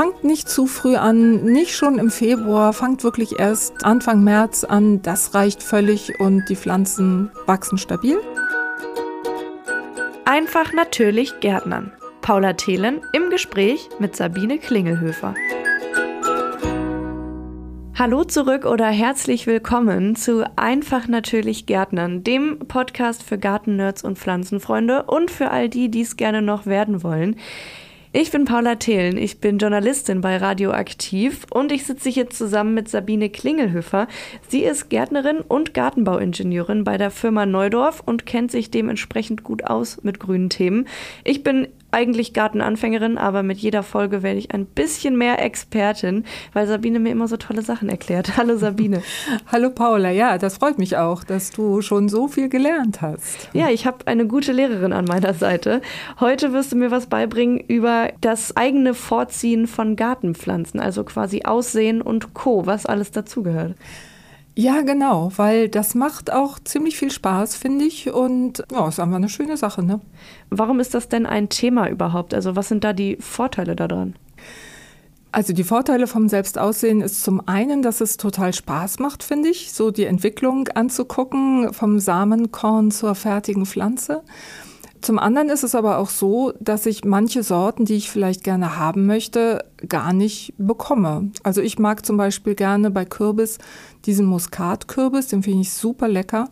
fangt nicht zu früh an, nicht schon im Februar, fangt wirklich erst Anfang März an. Das reicht völlig und die Pflanzen wachsen stabil. Einfach natürlich Gärtnern. Paula Thelen im Gespräch mit Sabine Klingelhöfer. Hallo zurück oder herzlich willkommen zu Einfach natürlich Gärtnern, dem Podcast für Gartennerds und Pflanzenfreunde und für all die, die es gerne noch werden wollen. Ich bin Paula Thelen, ich bin Journalistin bei Radioaktiv und ich sitze hier zusammen mit Sabine Klingelhöfer. Sie ist Gärtnerin und Gartenbauingenieurin bei der Firma Neudorf und kennt sich dementsprechend gut aus mit grünen Themen. Ich bin eigentlich Gartenanfängerin, aber mit jeder Folge werde ich ein bisschen mehr Expertin, weil Sabine mir immer so tolle Sachen erklärt. Hallo Sabine. Hallo Paula, ja, das freut mich auch, dass du schon so viel gelernt hast. Ja, ich habe eine gute Lehrerin an meiner Seite. Heute wirst du mir was beibringen über das eigene Vorziehen von Gartenpflanzen, also quasi Aussehen und Co., was alles dazugehört. Ja, genau, weil das macht auch ziemlich viel Spaß, finde ich. Und ja, ist einfach eine schöne Sache. Ne? Warum ist das denn ein Thema überhaupt? Also was sind da die Vorteile daran? Also die Vorteile vom Selbstaussehen ist zum einen, dass es total Spaß macht, finde ich, so die Entwicklung anzugucken, vom Samenkorn zur fertigen Pflanze. Zum anderen ist es aber auch so, dass ich manche Sorten, die ich vielleicht gerne haben möchte, gar nicht bekomme. Also ich mag zum Beispiel gerne bei Kürbis diesen Muskatkürbis, den finde ich super lecker.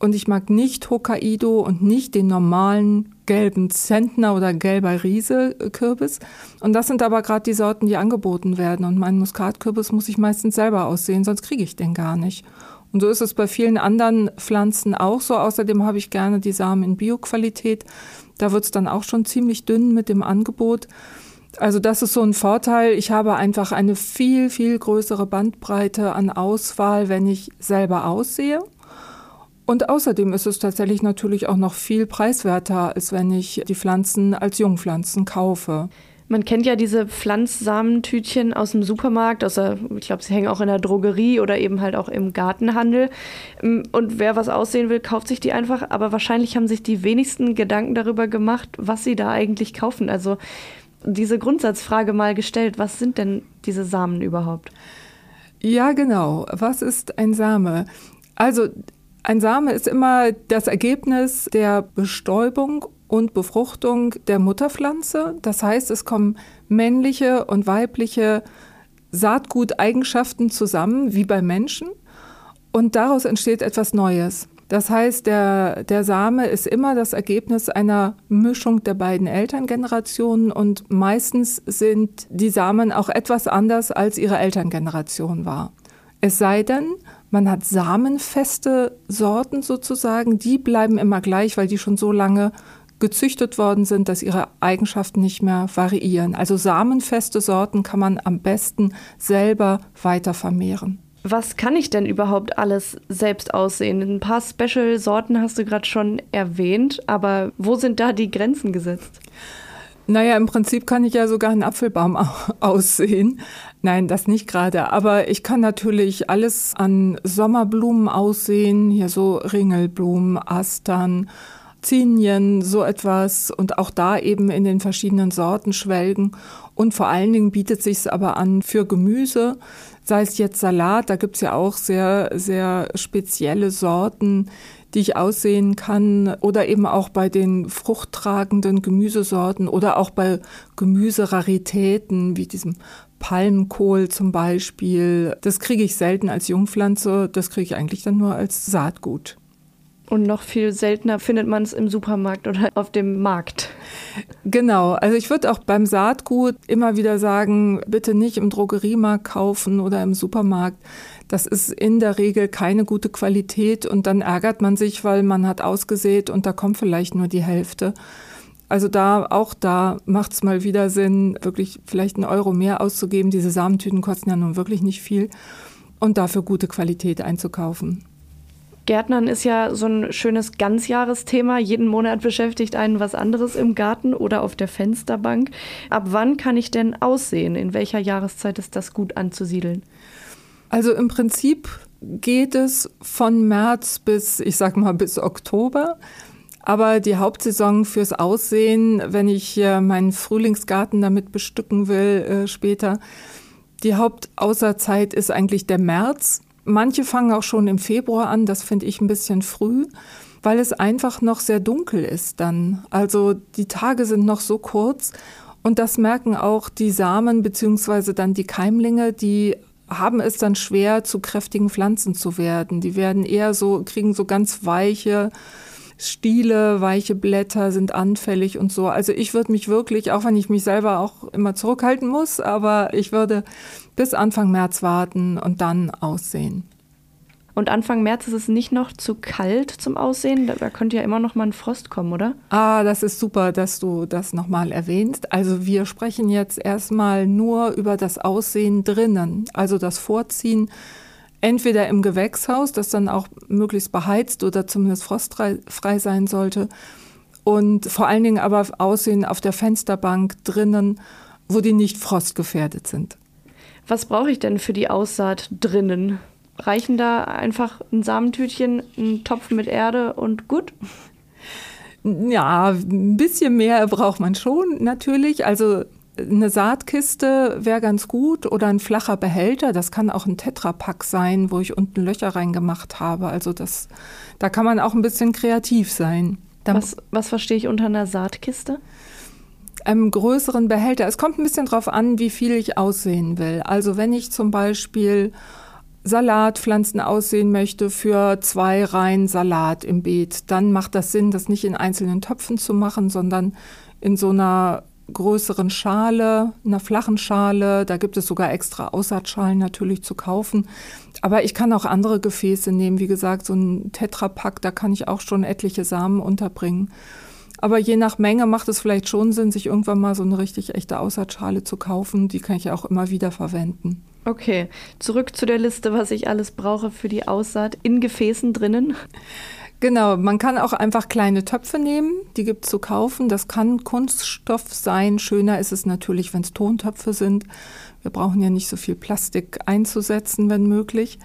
Und ich mag nicht Hokkaido und nicht den normalen gelben Zentner oder gelber Riese Kürbis. Und das sind aber gerade die Sorten, die angeboten werden. Und meinen Muskatkürbis muss ich meistens selber aussehen, sonst kriege ich den gar nicht. Und so ist es bei vielen anderen Pflanzen auch so. Außerdem habe ich gerne die Samen in Bioqualität. Da wird es dann auch schon ziemlich dünn mit dem Angebot. Also das ist so ein Vorteil. Ich habe einfach eine viel, viel größere Bandbreite an Auswahl, wenn ich selber aussehe. Und außerdem ist es tatsächlich natürlich auch noch viel preiswerter, als wenn ich die Pflanzen als Jungpflanzen kaufe. Man kennt ja diese Pflanzsamentütchen aus dem Supermarkt, aus ich glaube, sie hängen auch in der Drogerie oder eben halt auch im Gartenhandel. Ähm, und wer was aussehen will, kauft sich die einfach. Aber wahrscheinlich haben sich die wenigsten Gedanken darüber gemacht, was sie da eigentlich kaufen. Also diese Grundsatzfrage mal gestellt, was sind denn diese Samen überhaupt? Ja, genau. Was ist ein Same? Also ein Same ist immer das Ergebnis der Bestäubung und Befruchtung der Mutterpflanze. Das heißt, es kommen männliche und weibliche Saatguteigenschaften zusammen, wie bei Menschen. Und daraus entsteht etwas Neues. Das heißt, der, der Same ist immer das Ergebnis einer Mischung der beiden Elterngenerationen und meistens sind die Samen auch etwas anders, als ihre Elterngeneration war. Es sei denn, man hat samenfeste Sorten sozusagen, die bleiben immer gleich, weil die schon so lange gezüchtet worden sind, dass ihre Eigenschaften nicht mehr variieren. Also samenfeste Sorten kann man am besten selber weiter vermehren. Was kann ich denn überhaupt alles selbst aussehen? Ein paar Special-Sorten hast du gerade schon erwähnt, aber wo sind da die Grenzen gesetzt? Naja, im Prinzip kann ich ja sogar einen Apfelbaum aussehen. Nein, das nicht gerade. Aber ich kann natürlich alles an Sommerblumen aussehen. Hier so Ringelblumen, Astern, Zinien, so etwas und auch da eben in den verschiedenen Sorten schwelgen. Und vor allen Dingen bietet sich aber an für Gemüse, sei es jetzt Salat, da gibt's ja auch sehr, sehr spezielle Sorten, die ich aussehen kann oder eben auch bei den fruchttragenden Gemüsesorten oder auch bei Gemüseraritäten wie diesem Palmkohl zum Beispiel. Das kriege ich selten als Jungpflanze, das kriege ich eigentlich dann nur als Saatgut. Und noch viel seltener findet man es im Supermarkt oder auf dem Markt. Genau, also ich würde auch beim Saatgut immer wieder sagen, bitte nicht im Drogeriemarkt kaufen oder im Supermarkt. Das ist in der Regel keine gute Qualität und dann ärgert man sich, weil man hat ausgesät und da kommt vielleicht nur die Hälfte. Also da, auch da macht es mal wieder Sinn, wirklich vielleicht einen Euro mehr auszugeben. Diese Samentüten kosten ja nun wirklich nicht viel und dafür gute Qualität einzukaufen. Gärtnern ist ja so ein schönes Ganzjahresthema. Jeden Monat beschäftigt einen was anderes im Garten oder auf der Fensterbank. Ab wann kann ich denn aussehen? In welcher Jahreszeit ist das gut anzusiedeln? Also im Prinzip geht es von März bis, ich sag mal, bis Oktober. Aber die Hauptsaison fürs Aussehen, wenn ich meinen Frühlingsgarten damit bestücken will äh, später, die Hauptaußerzeit ist eigentlich der März. Manche fangen auch schon im Februar an, das finde ich ein bisschen früh, weil es einfach noch sehr dunkel ist dann. Also die Tage sind noch so kurz und das merken auch die Samen beziehungsweise dann die Keimlinge, die haben es dann schwer, zu kräftigen Pflanzen zu werden. Die werden eher so, kriegen so ganz weiche Stiele, weiche Blätter sind anfällig und so. Also ich würde mich wirklich, auch wenn ich mich selber auch immer zurückhalten muss, aber ich würde bis Anfang März warten und dann aussehen. Und Anfang März ist es nicht noch zu kalt zum Aussehen? Da, könnte ja immer noch mal ein Frost kommen, oder? Ah, das ist super, dass du das nochmal erwähnst. Also wir sprechen jetzt erstmal nur über das Aussehen drinnen, also das Vorziehen entweder im Gewächshaus, das dann auch möglichst beheizt oder zumindest frostfrei sein sollte. Und vor allen Dingen aber Aussehen auf der Fensterbank drinnen, wo die nicht frostgefährdet sind. Was brauche ich denn für die Aussaat drinnen? Reichen da einfach ein Samentütchen, ein Topf mit Erde und gut? Ja, ein bisschen mehr braucht man schon natürlich. Also eine Saatkiste wäre ganz gut oder ein flacher Behälter. Das kann auch ein Tetrapack sein, wo ich unten Löcher reingemacht habe. Also das, da kann man auch ein bisschen kreativ sein. was, was verstehe ich unter einer Saatkiste? Einem größeren Behälter. Es kommt ein bisschen drauf an, wie viel ich aussehen will. Also wenn ich zum Beispiel Salatpflanzen aussehen möchte für zwei Reihen Salat im Beet, dann macht das Sinn, das nicht in einzelnen Töpfen zu machen, sondern in so einer größeren Schale, einer flachen Schale. Da gibt es sogar extra Aussaatschalen natürlich zu kaufen. Aber ich kann auch andere Gefäße nehmen. Wie gesagt, so ein Tetrapack, da kann ich auch schon etliche Samen unterbringen. Aber je nach Menge macht es vielleicht schon Sinn, sich irgendwann mal so eine richtig echte Aussaatschale zu kaufen. Die kann ich auch immer wieder verwenden. Okay, zurück zu der Liste, was ich alles brauche für die Aussaat in Gefäßen drinnen. Genau, man kann auch einfach kleine Töpfe nehmen, die gibt es zu kaufen. Das kann Kunststoff sein. Schöner ist es natürlich, wenn es Tontöpfe sind. Wir brauchen ja nicht so viel Plastik einzusetzen, wenn möglich.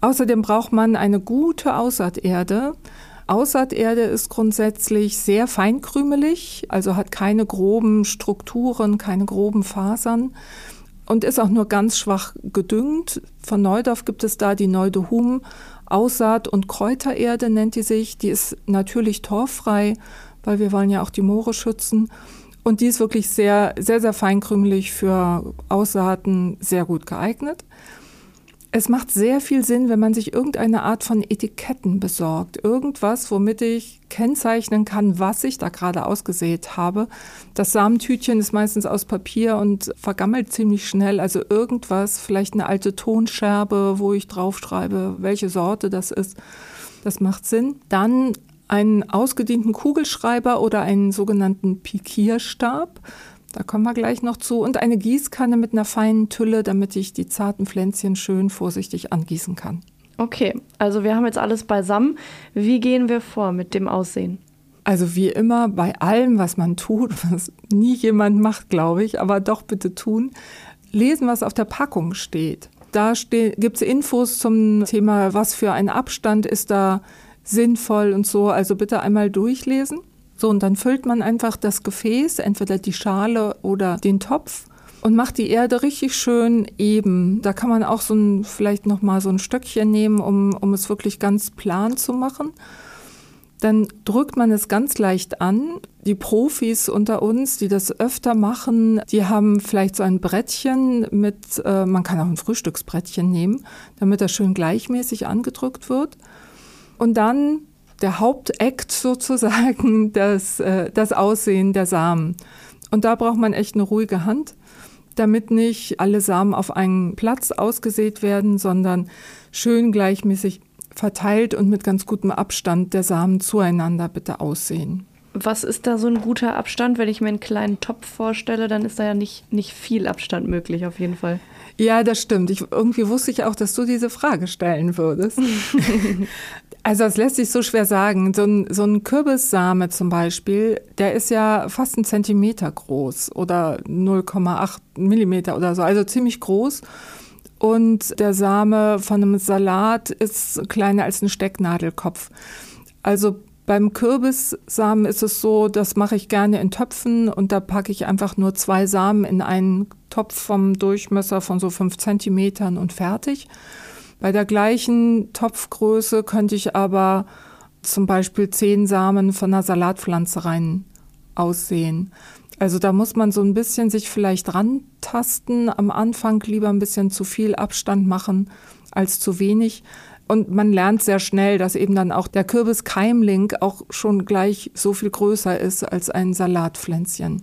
Außerdem braucht man eine gute Aussaaterde. Aussaaterde ist grundsätzlich sehr feinkrümelig, also hat keine groben Strukturen, keine groben Fasern und ist auch nur ganz schwach gedüngt. Von Neudorf gibt es da die Neudohum Aussaat- und Kräutererde nennt die sich. Die ist natürlich torffrei, weil wir wollen ja auch die Moore schützen. Und die ist wirklich sehr, sehr, sehr feinkrümelig für Aussaaten sehr gut geeignet. Es macht sehr viel Sinn, wenn man sich irgendeine Art von Etiketten besorgt. Irgendwas, womit ich kennzeichnen kann, was ich da gerade ausgesät habe. Das Samentütchen ist meistens aus Papier und vergammelt ziemlich schnell. Also irgendwas, vielleicht eine alte Tonscherbe, wo ich draufschreibe, welche Sorte das ist. Das macht Sinn. Dann einen ausgedienten Kugelschreiber oder einen sogenannten Pikierstab. Da kommen wir gleich noch zu. Und eine Gießkanne mit einer feinen Tülle, damit ich die zarten Pflänzchen schön vorsichtig angießen kann. Okay, also wir haben jetzt alles beisammen. Wie gehen wir vor mit dem Aussehen? Also wie immer bei allem, was man tut, was nie jemand macht, glaube ich, aber doch bitte tun, lesen, was auf der Packung steht. Da gibt es Infos zum Thema, was für ein Abstand ist da sinnvoll und so. Also bitte einmal durchlesen. So, und dann füllt man einfach das Gefäß, entweder die Schale oder den Topf und macht die Erde richtig schön eben. Da kann man auch so ein, vielleicht nochmal so ein Stöckchen nehmen, um, um es wirklich ganz plan zu machen. Dann drückt man es ganz leicht an. Die Profis unter uns, die das öfter machen, die haben vielleicht so ein Brettchen mit, äh, man kann auch ein Frühstücksbrettchen nehmen, damit das schön gleichmäßig angedrückt wird. Und dann der Hauptakt sozusagen das, äh, das Aussehen der Samen. Und da braucht man echt eine ruhige Hand, damit nicht alle Samen auf einen Platz ausgesät werden, sondern schön gleichmäßig verteilt und mit ganz gutem Abstand der Samen zueinander bitte aussehen. Was ist da so ein guter Abstand? Wenn ich mir einen kleinen Topf vorstelle, dann ist da ja nicht, nicht viel Abstand möglich, auf jeden Fall. Ja, das stimmt. Ich, irgendwie wusste ich auch, dass du diese Frage stellen würdest. Also das lässt sich so schwer sagen. So ein, so ein Kürbissame zum Beispiel, der ist ja fast ein Zentimeter groß oder 0,8 Millimeter oder so, also ziemlich groß. Und der Same von einem Salat ist kleiner als ein Stecknadelkopf. Also Beim Kürbissamen ist es so, das mache ich gerne in Töpfen und da packe ich einfach nur zwei Samen in einen Topf vom Durchmesser von so fünf Zentimetern und fertig. Bei der gleichen Topfgröße könnte ich aber zum Beispiel zehn Samen von einer Salatpflanze rein aussehen. Also da muss man so ein bisschen sich vielleicht rantasten. Am Anfang lieber ein bisschen zu viel Abstand machen als zu wenig. Und man lernt sehr schnell, dass eben dann auch der Kürbiskeimling auch schon gleich so viel größer ist als ein Salatpflänzchen.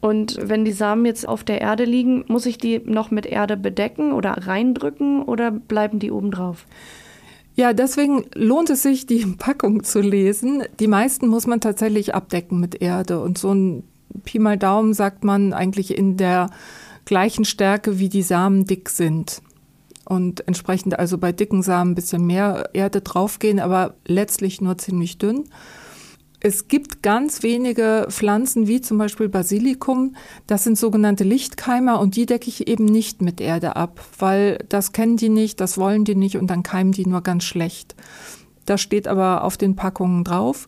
Und wenn die Samen jetzt auf der Erde liegen, muss ich die noch mit Erde bedecken oder reindrücken oder bleiben die oben drauf? Ja, deswegen lohnt es sich, die Packung zu lesen. Die meisten muss man tatsächlich abdecken mit Erde. Und so ein Pi mal Daumen sagt man eigentlich in der gleichen Stärke, wie die Samen dick sind. Und entsprechend also bei dicken Samen ein bisschen mehr Erde draufgehen, aber letztlich nur ziemlich dünn. Es gibt ganz wenige Pflanzen, wie zum Beispiel Basilikum. Das sind sogenannte Lichtkeimer und die decke ich eben nicht mit Erde ab, weil das kennen die nicht, das wollen die nicht und dann keimen die nur ganz schlecht. Das steht aber auf den Packungen drauf.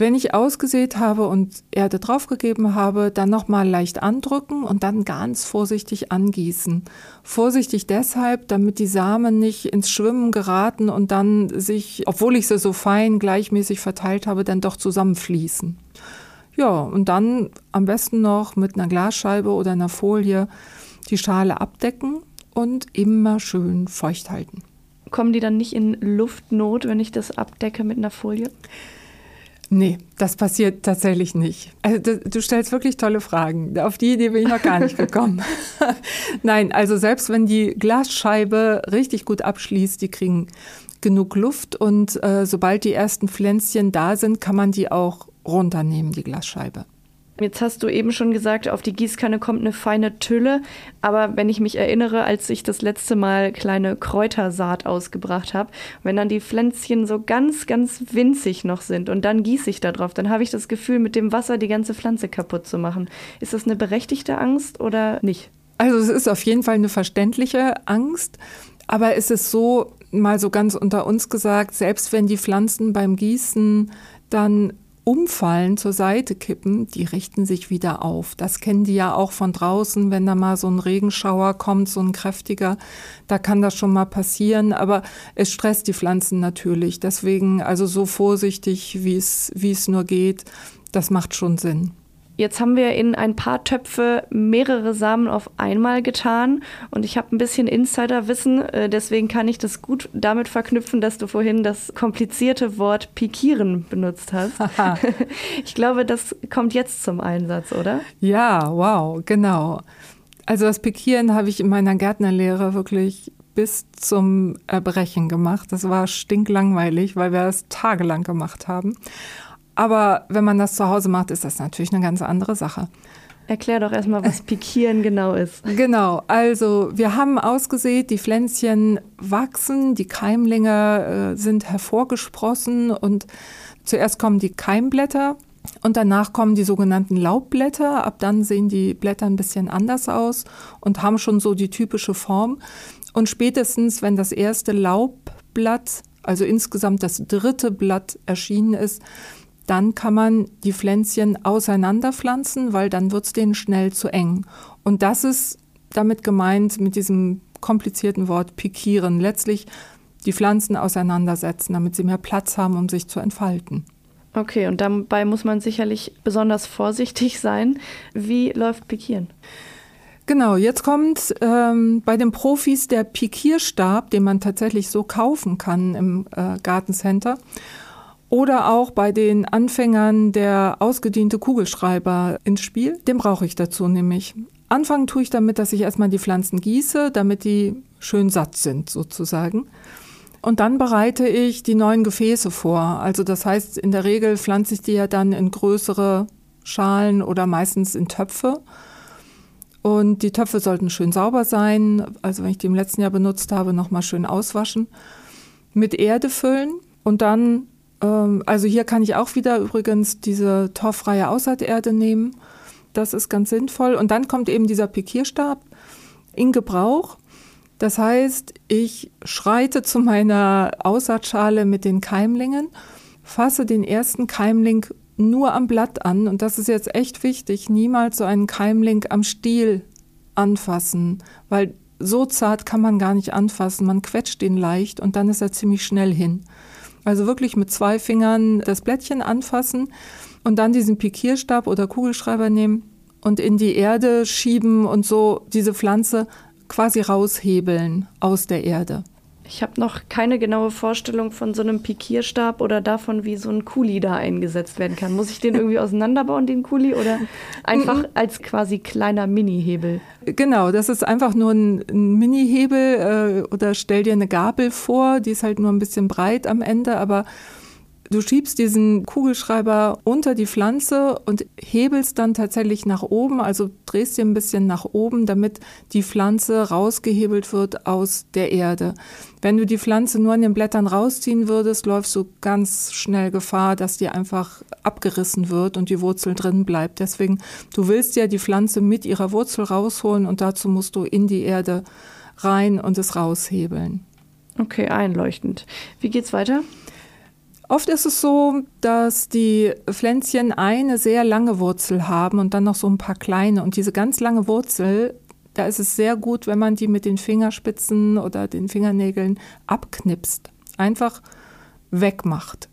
Wenn ich ausgesät habe und Erde draufgegeben habe, dann nochmal leicht andrücken und dann ganz vorsichtig angießen. Vorsichtig deshalb, damit die Samen nicht ins Schwimmen geraten und dann sich, obwohl ich sie so fein gleichmäßig verteilt habe, dann doch zusammenfließen. Ja, und dann am besten noch mit einer Glasscheibe oder einer Folie die Schale abdecken und immer schön feucht halten. Kommen die dann nicht in Luftnot, wenn ich das abdecke mit einer Folie? Nee, das passiert tatsächlich nicht. Also, du stellst wirklich tolle Fragen. Auf die Idee bin ich noch gar nicht gekommen. Nein, also selbst wenn die Glasscheibe richtig gut abschließt, die kriegen genug Luft und äh, sobald die ersten Pflänzchen da sind, kann man die auch runternehmen, die Glasscheibe. Jetzt hast du eben schon gesagt, auf die Gießkanne kommt eine feine Tülle. Aber wenn ich mich erinnere, als ich das letzte Mal kleine Kräutersaat ausgebracht habe, wenn dann die Pflänzchen so ganz, ganz winzig noch sind und dann gieße ich da drauf, dann habe ich das Gefühl, mit dem Wasser die ganze Pflanze kaputt zu machen. Ist das eine berechtigte Angst oder nicht? Also es ist auf jeden Fall eine verständliche Angst. Aber es ist so, mal so ganz unter uns gesagt, selbst wenn die Pflanzen beim Gießen dann umfallen, zur Seite kippen, die richten sich wieder auf. Das kennen die ja auch von draußen, wenn da mal so ein Regenschauer kommt, so ein kräftiger, da kann das schon mal passieren, aber es stresst die Pflanzen natürlich. Deswegen also so vorsichtig, wie es, wie es nur geht, das macht schon Sinn. Jetzt haben wir in ein paar Töpfe mehrere Samen auf einmal getan und ich habe ein bisschen Insiderwissen, äh, deswegen kann ich das gut damit verknüpfen, dass du vorhin das komplizierte Wort pikieren benutzt hast. ich glaube, das kommt jetzt zum Einsatz, oder? Ja, wow, genau. Also das Pikieren habe ich in meiner Gärtnerlehre wirklich bis zum Erbrechen gemacht. Das war stinklangweilig, weil wir das tagelang gemacht haben. Aber wenn man das zu Hause macht, ist das natürlich eine ganz andere Sache. Erklär doch erstmal, was Pikieren genau ist. Genau, also wir haben ausgesät, die Pflänzchen wachsen, die Keimlinge äh, sind hervorgesprossen und zuerst kommen die Keimblätter und danach kommen die sogenannten Laubblätter. Ab dann sehen die Blätter ein bisschen anders aus und haben schon so die typische Form. Und spätestens, wenn das erste Laubblatt, also insgesamt das dritte Blatt erschienen ist, dann kann man die Pflänzchen auseinanderpflanzen, weil dann wird es denen schnell zu eng. Und das ist damit gemeint mit diesem komplizierten Wort pikieren. Letztlich die Pflanzen auseinandersetzen, damit sie mehr Platz haben, um sich zu entfalten. Okay, und dabei muss man sicherlich besonders vorsichtig sein. Wie läuft Pikieren? Genau, jetzt kommt ähm, bei den Profis der Pikierstab, den man tatsächlich so kaufen kann im äh, Gartencenter. Oder auch bei den Anfängern der ausgediente Kugelschreiber ins Spiel. Den brauche ich dazu nämlich. Anfangen tue ich damit, dass ich erstmal die Pflanzen gieße, damit die schön satt sind sozusagen. Und dann bereite ich die neuen Gefäße vor. Also das heißt, in der Regel pflanze ich die ja dann in größere Schalen oder meistens in Töpfe. Und die Töpfe sollten schön sauber sein. Also wenn ich die im letzten Jahr benutzt habe, nochmal schön auswaschen. Mit Erde füllen und dann also hier kann ich auch wieder übrigens diese torffreie Aussaaterde nehmen. Das ist ganz sinnvoll. Und dann kommt eben dieser Pikierstab in Gebrauch. Das heißt, ich schreite zu meiner Aussaatschale mit den Keimlingen, fasse den ersten Keimling nur am Blatt an. Und das ist jetzt echt wichtig, niemals so einen Keimling am Stiel anfassen, weil so zart kann man gar nicht anfassen. Man quetscht ihn leicht und dann ist er ziemlich schnell hin. Also wirklich mit zwei Fingern das Blättchen anfassen und dann diesen Pikierstab oder Kugelschreiber nehmen und in die Erde schieben und so diese Pflanze quasi raushebeln aus der Erde. Ich habe noch keine genaue Vorstellung von so einem Pikierstab oder davon, wie so ein Kuli da eingesetzt werden kann. Muss ich den irgendwie auseinanderbauen, den Kuli, oder einfach als quasi kleiner Mini-Hebel? Genau, das ist einfach nur ein, ein Mini-Hebel äh, oder stell dir eine Gabel vor, die ist halt nur ein bisschen breit am Ende, aber Du schiebst diesen Kugelschreiber unter die Pflanze und hebelst dann tatsächlich nach oben, also drehst sie ein bisschen nach oben, damit die Pflanze rausgehebelt wird aus der Erde. Wenn du die Pflanze nur an den Blättern rausziehen würdest, läufst du ganz schnell Gefahr, dass die einfach abgerissen wird und die Wurzel drin bleibt. Deswegen, du willst ja die Pflanze mit ihrer Wurzel rausholen und dazu musst du in die Erde rein und es raushebeln. Okay, einleuchtend. Wie geht's weiter? Oft ist es so, dass die Pflänzchen eine sehr lange Wurzel haben und dann noch so ein paar kleine. Und diese ganz lange Wurzel, da ist es sehr gut, wenn man die mit den Fingerspitzen oder den Fingernägeln abknipst. Einfach wegmacht.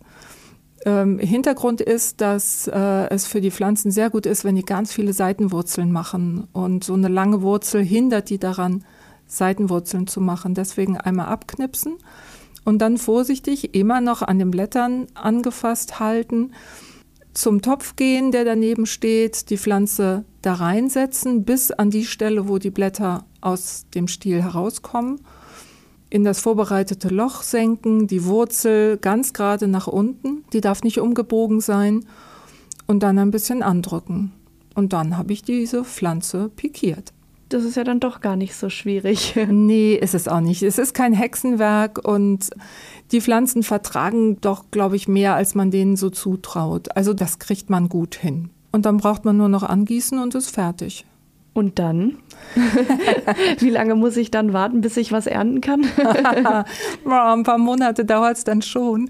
Ähm, Hintergrund ist, dass äh, es für die Pflanzen sehr gut ist, wenn die ganz viele Seitenwurzeln machen. Und so eine lange Wurzel hindert die daran, Seitenwurzeln zu machen. Deswegen einmal abknipsen und dann vorsichtig immer noch an den Blättern angefasst halten, zum Topf gehen, der daneben steht, die Pflanze da reinsetzen, bis an die Stelle, wo die Blätter aus dem Stiel herauskommen, in das vorbereitete Loch senken, die Wurzel ganz gerade nach unten, die darf nicht umgebogen sein, und dann ein bisschen andrücken. Und dann habe ich diese Pflanze pikiert das ist ja dann doch gar nicht so schwierig. Nee, ist es auch nicht. Es ist kein Hexenwerk und die Pflanzen vertragen doch, glaube ich, mehr, als man denen so zutraut. Also das kriegt man gut hin. Und dann braucht man nur noch angießen und ist fertig. Und dann? Wie lange muss ich dann warten, bis ich was ernten kann? Ein paar Monate dauert es dann schon.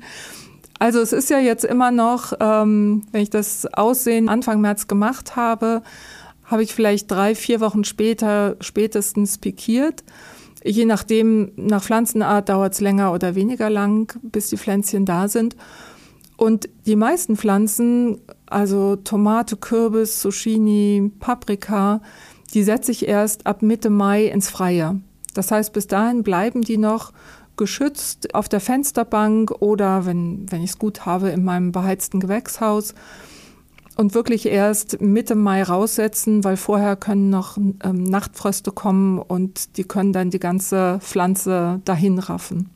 Also es ist ja jetzt immer noch, ähm, wenn ich das Aussehen Anfang März gemacht habe, habe ich vielleicht drei, vier Wochen später spätestens pikiert. Je nachdem, nach Pflanzenart dauert es länger oder weniger lang, bis die Pflänzchen da sind. Und die meisten Pflanzen, also Tomate, Kürbis, Zucchini, Paprika, die setze ich erst ab Mitte Mai ins Freie. Das heißt, bis dahin bleiben die noch geschützt auf der Fensterbank oder, wenn, wenn ich es gut habe, in meinem beheizten Gewächshaus und wirklich erst Mitte Mai raussetzen, weil vorher können noch ähm, Nachtfröste kommen und die können dann die ganze Pflanze dahin raffen.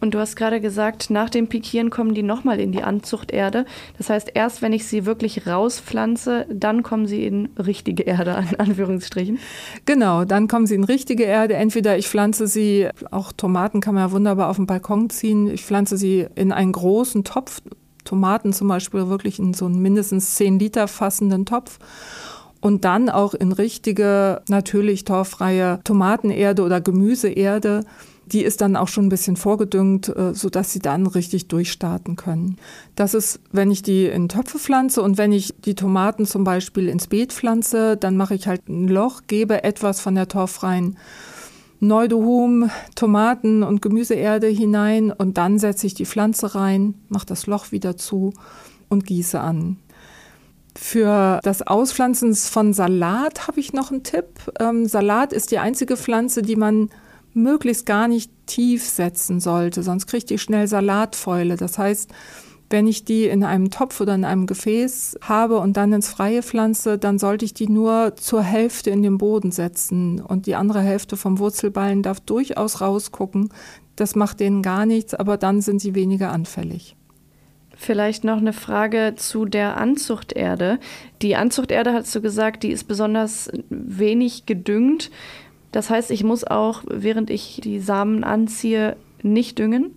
Und du hast gerade gesagt, nach dem Pikieren kommen die nochmal in die Anzuchterde. Das heißt, erst wenn ich sie wirklich rauspflanze, dann kommen sie in richtige Erde, in Anführungsstrichen. Genau, dann kommen sie in richtige Erde. Entweder ich pflanze sie, auch Tomaten kann man ja wunderbar auf den Balkon ziehen, ich pflanze sie in einen großen Topf Tomaten zum Beispiel wirklich in so einen mindestens 10 Liter fassenden Topf und dann auch in richtige, natürlich torffreie Tomatenerde oder Gemüseerde. Die ist dann auch schon ein bisschen vorgedüngt, äh, sodass sie dann richtig durchstarten können. Das ist, wenn ich die in Töpfe pflanze und wenn ich die Tomaten zum Beispiel ins Beet pflanze, dann mache ich halt ein Loch, gebe etwas von der torffreien Neudohum, Tomaten und Gemüseerde hinein und dann setze ich die Pflanze rein, mache das Loch wieder zu und gieße an. Für das Auspflanzen von Salat habe ich noch einen Tipp. Ähm, Salat ist die einzige Pflanze, die man möglichst gar nicht tief setzen sollte, sonst kriegt die schnell Salatfäule. Das heißt, wenn ich die in einem Topf oder in einem Gefäß habe und dann ins Freie pflanze, dann sollte ich die nur zur Hälfte in den Boden setzen und die andere Hälfte vom Wurzelballen darf durchaus rausgucken. Das macht denen gar nichts, aber dann sind sie weniger anfällig. Vielleicht noch eine Frage zu der Anzuchterde. Die Anzuchterde, hast du gesagt, die ist besonders wenig gedüngt. Das heißt, ich muss auch, während ich die Samen anziehe, nicht düngen?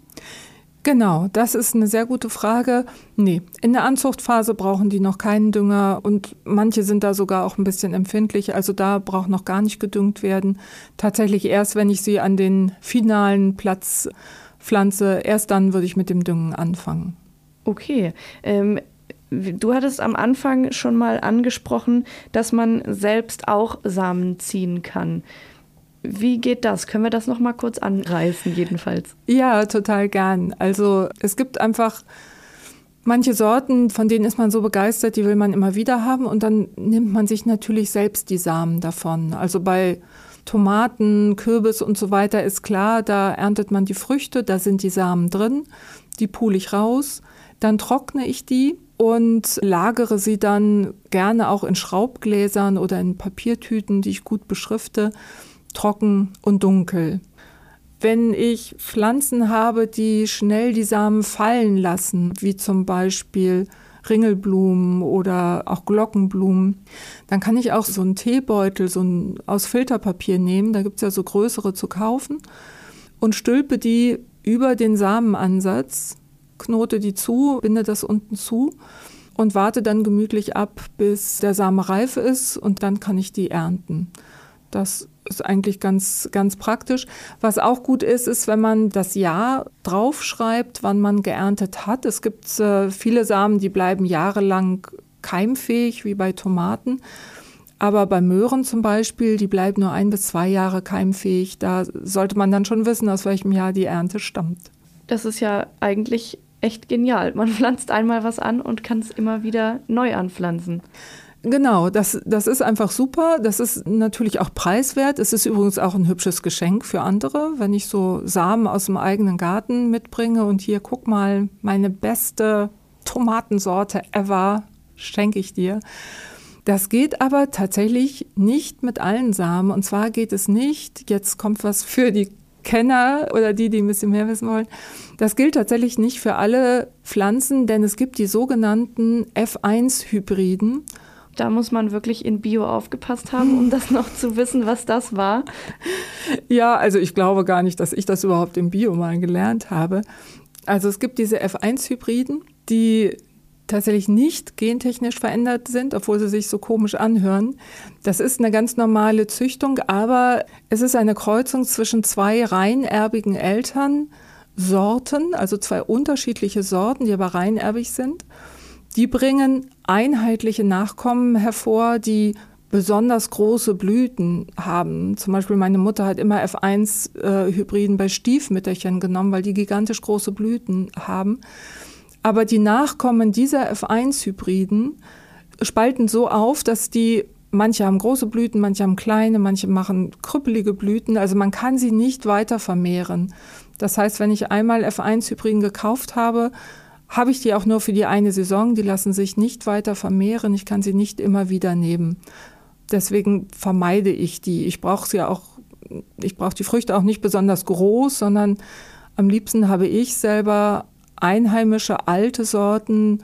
Genau, das ist eine sehr gute Frage. Nee, in der Anzuchtphase brauchen die noch keinen Dünger und manche sind da sogar auch ein bisschen empfindlich. Also da braucht noch gar nicht gedüngt werden. Tatsächlich erst, wenn ich sie an den finalen Platz pflanze, erst dann würde ich mit dem Düngen anfangen. Okay. Ähm, du hattest am Anfang schon mal angesprochen, dass man selbst auch Samen ziehen kann. Wie geht das? Können wir das noch mal kurz anreißen, jedenfalls? Ja, total gern. Also es gibt einfach manche Sorten, von denen ist man so begeistert, die will man immer wieder haben und dann nimmt man sich natürlich selbst die Samen davon. Also bei Tomaten, Kürbis und so weiter ist klar, da erntet man die Früchte, da sind die Samen drin, die pule ich raus, dann trockne ich die und lagere sie dann gerne auch in Schraubgläsern oder in Papiertüten, die ich gut beschrifte trocken und dunkel. Wenn ich Pflanzen habe, die schnell die Samen fallen lassen, wie zum Beispiel Ringelblumen oder auch Glockenblumen, dann kann ich auch so einen Teebeutel so ein, aus Filterpapier nehmen, da gibt es ja so größere zu kaufen, und stülpe die über den Samenansatz, knote die zu, binde das unten zu und warte dann gemütlich ab, bis der Same reif ist und dann kann ich die ernten. Das ist eigentlich ganz, ganz praktisch. Was auch gut ist, ist, wenn man das Jahr draufschreibt, wann man geerntet hat. Es gibt äh, viele Samen, die bleiben jahrelang keimfähig, wie bei Tomaten. Aber bei Möhren zum Beispiel, die bleiben nur ein bis zwei Jahre keimfähig. Da sollte man dann schon wissen, aus welchem Jahr die Ernte stammt. Das ist ja eigentlich echt genial. Man pflanzt einmal was an und kann es immer wieder neu anpflanzen. Genau, das, das ist einfach super. Das ist natürlich auch preiswert. Es ist übrigens auch ein hübsches Geschenk für andere, wenn ich so Samen aus dem eigenen Garten mitbringe und hier guck mal, meine beste Tomatensorte ever schenke ich dir. Das geht aber tatsächlich nicht mit allen Samen. Und zwar geht es nicht, jetzt kommt was für die Kenner oder die, die ein bisschen mehr wissen wollen. Das gilt tatsächlich nicht für alle Pflanzen, denn es gibt die sogenannten F1-Hybriden. Da muss man wirklich in Bio aufgepasst haben, um das noch zu wissen, was das war. Ja, also ich glaube gar nicht, dass ich das überhaupt im Bio mal gelernt habe. Also es gibt diese F1-Hybriden, die tatsächlich nicht gentechnisch verändert sind, obwohl sie sich so komisch anhören. Das ist eine ganz normale Züchtung, aber es ist eine Kreuzung zwischen zwei reinerbigen Elternsorten, also zwei unterschiedliche Sorten, die aber reinerbig sind. Die bringen einheitliche Nachkommen hervor, die besonders große Blüten haben. Zum Beispiel meine Mutter hat immer F1-Hybriden äh, bei Stiefmütterchen genommen, weil die gigantisch große Blüten haben. Aber die Nachkommen dieser F1-Hybriden spalten so auf, dass die Manche haben große Blüten, manche haben kleine, manche machen krüppelige Blüten. Also man kann sie nicht weiter vermehren. Das heißt, wenn ich einmal F1-Hybriden gekauft habe, habe ich die auch nur für die eine Saison. Die lassen sich nicht weiter vermehren. Ich kann sie nicht immer wieder nehmen. Deswegen vermeide ich die. Ich brauche sie auch, ich brauche die Früchte auch nicht besonders groß, sondern am liebsten habe ich selber einheimische alte Sorten,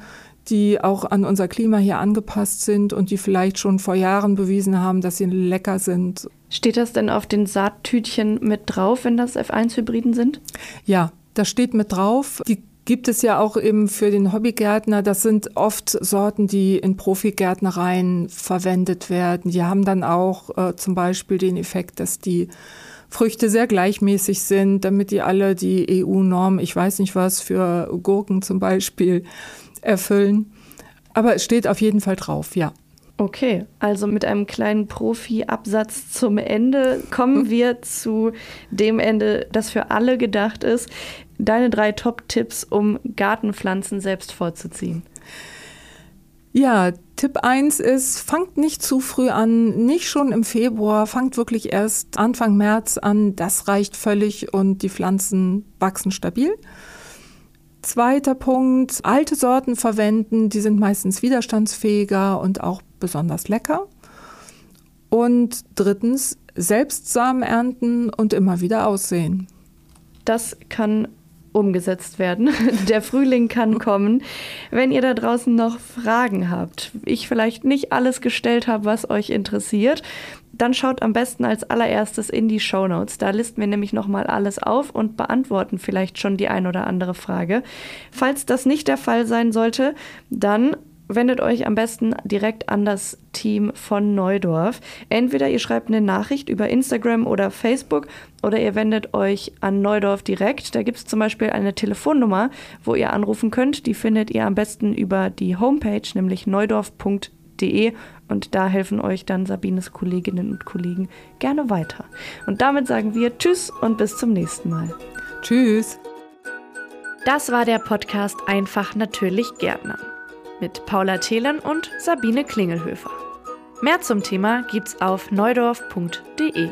die auch an unser Klima hier angepasst sind und die vielleicht schon vor Jahren bewiesen haben, dass sie lecker sind. Steht das denn auf den Saattütchen mit drauf, wenn das F1-Hybriden sind? Ja, das steht mit drauf. Die gibt es ja auch eben für den Hobbygärtner. Das sind oft Sorten, die in Profigärtnereien verwendet werden. Die haben dann auch äh, zum Beispiel den Effekt, dass die Früchte sehr gleichmäßig sind, damit die alle die EU-Norm, ich weiß nicht was, für Gurken zum Beispiel erfüllen. Aber es steht auf jeden Fall drauf, ja. Okay, also mit einem kleinen Profi-Absatz zum Ende kommen wir zu dem Ende, das für alle gedacht ist deine drei Top-Tipps, um Gartenpflanzen selbst vorzuziehen? Ja, Tipp 1 ist, fangt nicht zu früh an, nicht schon im Februar, fangt wirklich erst Anfang März an, das reicht völlig und die Pflanzen wachsen stabil. Zweiter Punkt, alte Sorten verwenden, die sind meistens widerstandsfähiger und auch besonders lecker. Und drittens, selbst Samen ernten und immer wieder aussehen. Das kann umgesetzt werden. Der Frühling kann kommen. Wenn ihr da draußen noch Fragen habt, ich vielleicht nicht alles gestellt habe, was euch interessiert, dann schaut am besten als allererstes in die Show Notes. Da listen wir nämlich nochmal alles auf und beantworten vielleicht schon die ein oder andere Frage. Falls das nicht der Fall sein sollte, dann wendet euch am besten direkt an das Team von Neudorf. Entweder ihr schreibt eine Nachricht über Instagram oder Facebook oder ihr wendet euch an Neudorf direkt. Da gibt es zum Beispiel eine Telefonnummer, wo ihr anrufen könnt. Die findet ihr am besten über die Homepage, nämlich neudorf.de und da helfen euch dann Sabines Kolleginnen und Kollegen gerne weiter. Und damit sagen wir Tschüss und bis zum nächsten Mal. Tschüss. Das war der Podcast Einfach natürlich Gärtner mit Paula Thelen und Sabine Klingelhöfer. Mehr zum Thema gibt's auf neudorf.de.